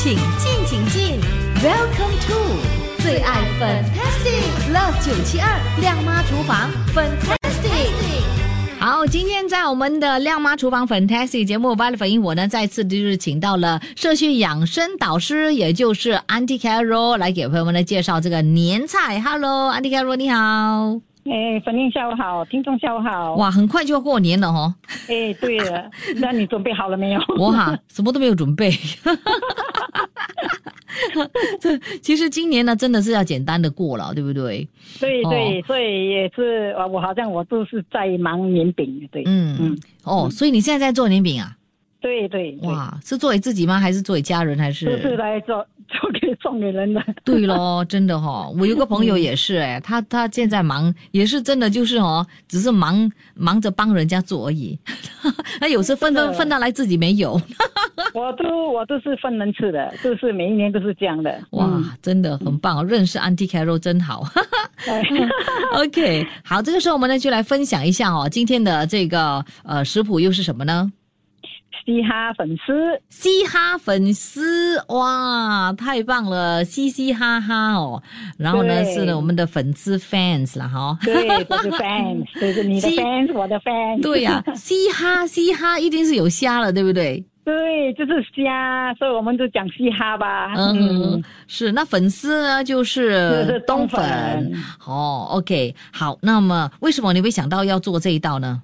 请进，请进，Welcome to 最爱 Fantastic Love 九七二亮妈厨房 Fantastic。好，今天在我们的亮妈厨房 Fantastic 节目，巴了反应我呢再次就是请到了社区养生导师，也就是 Auntie Carol 来给朋友们来介绍这个年菜。Hello，Auntie Carol 你好。哎，粉玲下午好，听众下午好。哇，很快就要过年了哦。哎，对了，那你准备好了没有？我哈，什么都没有准备。这其实今年呢，真的是要简单的过了，对不对？对对，所以也是我好像我都是在忙年饼，对。嗯嗯。哦，所以你现在在做年饼啊？对对。哇，是做给自己吗？还是做给家人？还是？是来做。做给送给人的，对咯，真的哈，我有个朋友也是哎，他他现在忙，也是真的就是哦，只是忙忙着帮人家做而已，那有时分分分到来自己没有，我都我都是分人吃的，就是每一年都是这样的，哇，真的很棒，认识 Auntie Carol 真好，OK，好，这个时候我们呢就来分享一下哦，今天的这个呃食谱又是什么呢？嘻哈粉丝，嘻哈粉丝，哇，太棒了，嘻嘻哈哈哦。然后呢，是呢我们的粉丝 fans 了哈。对，我是 fans，就是你的 fans，我的 fans。对呀，嘻哈嘻哈一定是有虾了，对不对？对，就是虾，所以我们就讲嘻哈吧。嗯，是。那粉丝呢，就是冬粉。哦，OK，好。那么，为什么你会想到要做这一道呢？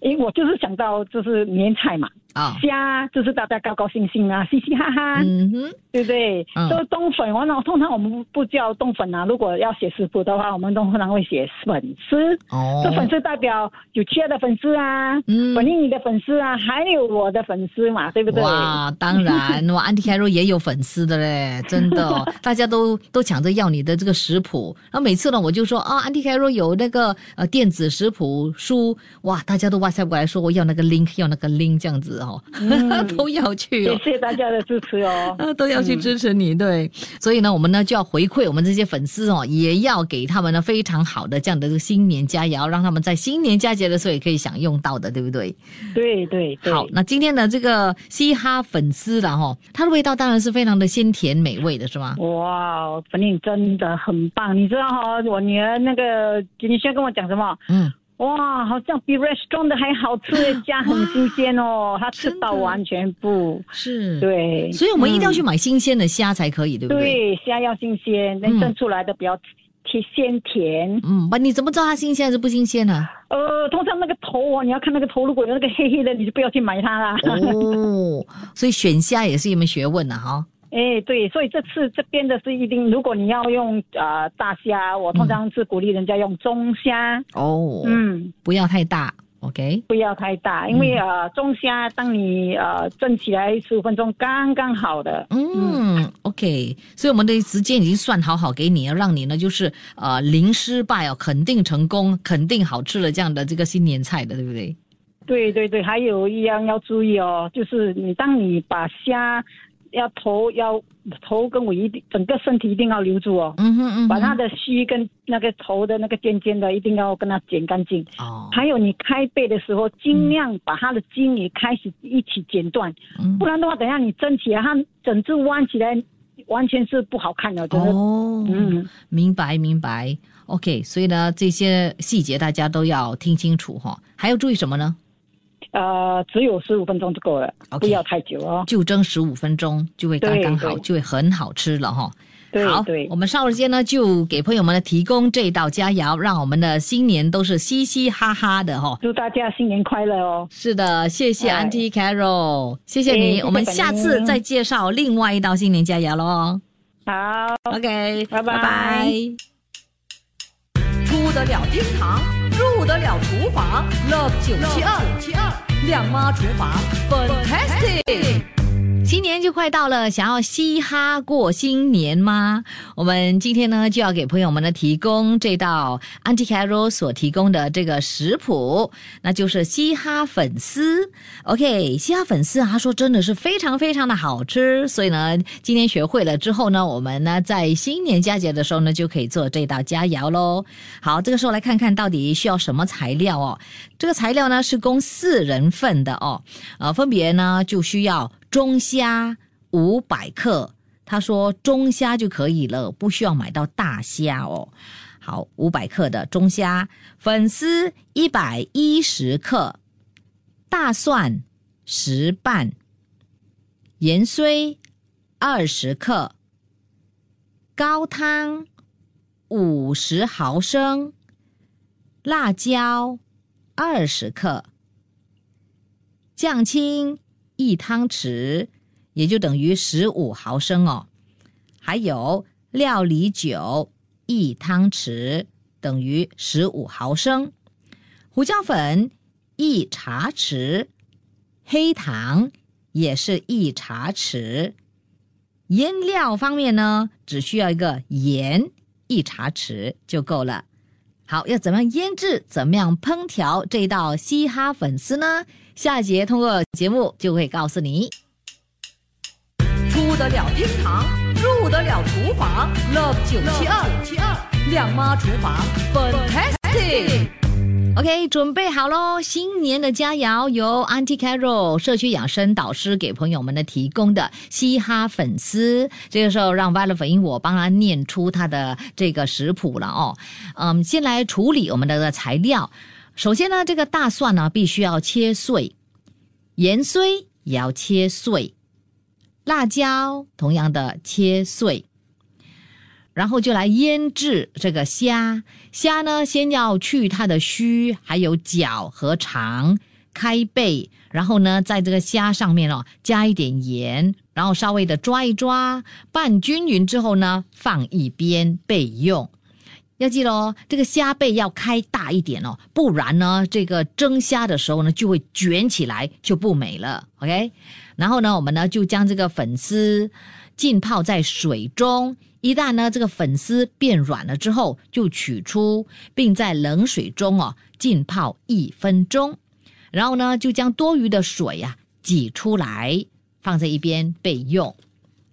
因为我就是想到，就是年菜嘛。啊，虾就是大家高高兴兴啊，嘻嘻哈哈，嗯哼，对不对？这冬粉，我那通常我们不叫冬粉啊。如果要写食谱的话，我们都通常会写粉丝。哦，这粉丝代表有亲爱的粉丝啊，嗯，本你的粉丝啊，还有我的粉丝嘛，对不对？哇，当然，我安迪凯若也有粉丝的嘞，真的，大家都都抢着要你的这个食谱。然后每次呢，我就说啊，安迪凯若有那个呃电子食谱书，哇，大家都哇塞过来说我要那个 link，要那个 link 这样子。哦，都要去，谢谢大家的支持哦，都要去支持你，对，所以呢，我们呢就要回馈我们这些粉丝哦，也要给他们呢非常好的这样的这个新年佳肴，让他们在新年佳节的时候也可以享用到的，对不对？对对，对好，那今天的这个嘻哈粉丝了哈，它的味道当然是非常的鲜甜美味的，是吗？哇，粉岭真的很棒，你知道哈，我女儿那个你先跟我讲什么？嗯。哇，好像比 restaurant 的还好吃，虾很新鲜哦，它吃到完全不是，对，所以我们一定要去买新鲜的虾才可以，对不对？对，虾要新鲜，能蒸出来的比较甜鲜甜。嗯，不，你怎么知道它新鲜还是不新鲜呢？呃，通常那个头哦，你要看那个头，如果有那个黑黑的，你就不要去买它啦。哦，所以选虾也是一门学问呢，哈。哎，对，所以这次这边的是一定，如果你要用呃大虾，我通常是鼓励人家用中虾。哦，嗯，不要太大，OK，不要太大，因为呃中虾当你呃蒸起来十五分钟刚刚好的，嗯，OK，所以我们的时间已经算好好给你，让你呢就是呃零失败哦，肯定成功，肯定好吃了这样的这个新年菜的，对不对？对对对，还有一样要注意哦，就是你当你把虾。要头要头跟尾一定整个身体一定要留住哦，嗯哼嗯，把它的须跟那个头的那个尖尖的一定要跟它剪干净哦。还有你开背的时候，尽量把它的筋也开始一起剪断，不然的话，等下你蒸起来，它整只弯起来完全是不好看的，真的。哦，嗯，明白明白。OK，所以呢，这些细节大家都要听清楚哈。还要注意什么呢？呃，只有十五分钟就够了，不要太久哦。就蒸十五分钟就会刚刚好，就会很好吃了哈。好，我们稍后间呢就给朋友们呢提供这道佳肴，让我们的新年都是嘻嘻哈哈的哈。祝大家新年快乐哦！是的，谢谢 Auntie Carol，谢谢你。我们下次再介绍另外一道新年佳肴喽。好，OK，拜拜。出得了厅堂，得了厨房，Love 九七二。亮妈厨房，fantastic。新年就快到了，想要嘻哈过新年吗？我们今天呢就要给朋友们呢提供这道 a n t i c a r o 所提供的这个食谱，那就是嘻哈粉丝。OK，嘻哈粉丝啊，他说真的是非常非常的好吃，所以呢，今天学会了之后呢，我们呢在新年佳节的时候呢就可以做这道佳肴喽。好，这个时候来看看到底需要什么材料哦。这个材料呢是供四人份的哦，呃，分别呢就需要。中虾五百克。他说中虾就可以了，不需要买到大虾哦。好，五百克的中虾，粉丝一百一十克，大蒜十瓣，盐碎二十克，高汤五十毫升，辣椒二十克，酱青一汤匙。也就等于十五毫升哦，还有料理酒一汤匙，等于十五毫升，胡椒粉一茶匙，黑糖也是一茶匙，腌料方面呢，只需要一个盐一茶匙就够了。好，要怎么样腌制？怎么样烹调这道嘻哈粉丝呢？下节通过节目就会告诉你。出得了厅堂，入得了厨房，Love 九七二七二亮妈厨房，Fantastic。OK，准备好喽！新年的佳肴由 Auntie Carol 社区养生导师给朋友们的提供的嘻哈粉丝。这个时候让 Violet 粉英我帮他念出他的这个食谱了哦。嗯，先来处理我们的材料。首先呢，这个大蒜呢必须要切碎，盐碎也要切碎。辣椒同样的切碎，然后就来腌制这个虾。虾呢，先要去它的须，还有脚和肠，开背。然后呢，在这个虾上面哦，加一点盐，然后稍微的抓一抓，拌均匀之后呢，放一边备用。要记得哦，这个虾背要开大一点哦，不然呢，这个蒸虾的时候呢，就会卷起来，就不美了。OK。然后呢，我们呢就将这个粉丝浸泡在水中，一旦呢这个粉丝变软了之后，就取出，并在冷水中哦浸泡一分钟。然后呢，就将多余的水呀挤出来，放在一边备用。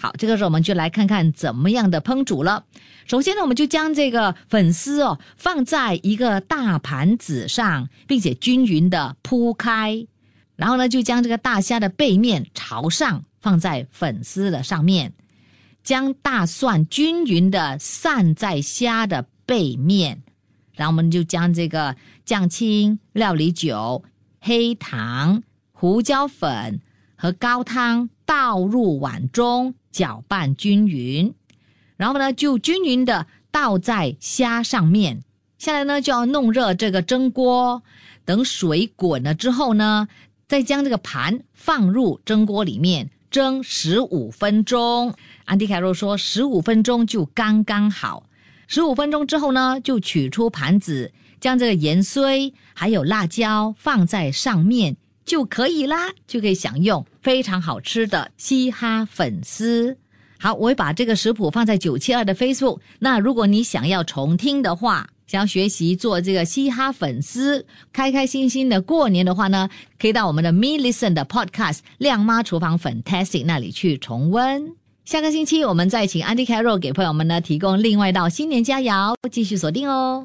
好，这个时候我们就来看看怎么样的烹煮了。首先呢，我们就将这个粉丝哦放在一个大盘子上，并且均匀的铺开。然后呢，就将这个大虾的背面朝上放在粉丝的上面，将大蒜均匀的散在虾的背面，然后我们就将这个酱青、料理酒、黑糖、胡椒粉和高汤倒入碗中，搅拌均匀，然后呢，就均匀的倒在虾上面。下来呢，就要弄热这个蒸锅，等水滚了之后呢。再将这个盘放入蒸锅里面蒸十五分钟。安迪凯洛说十五分钟就刚刚好。十五分钟之后呢，就取出盘子，将这个盐碎还有辣椒放在上面就可以啦，就可以享用非常好吃的嘻哈粉丝。好，我会把这个食谱放在九七二的 Facebook。那如果你想要重听的话，想要学习做这个嘻哈粉丝，开开心心的过年的话呢，可以到我们的 Me Listen 的 Podcast 亮妈厨房 Fantastic 那里去重温。下个星期我们再请 Andy Carroll 给朋友们呢提供另外一道新年佳肴，继续锁定哦。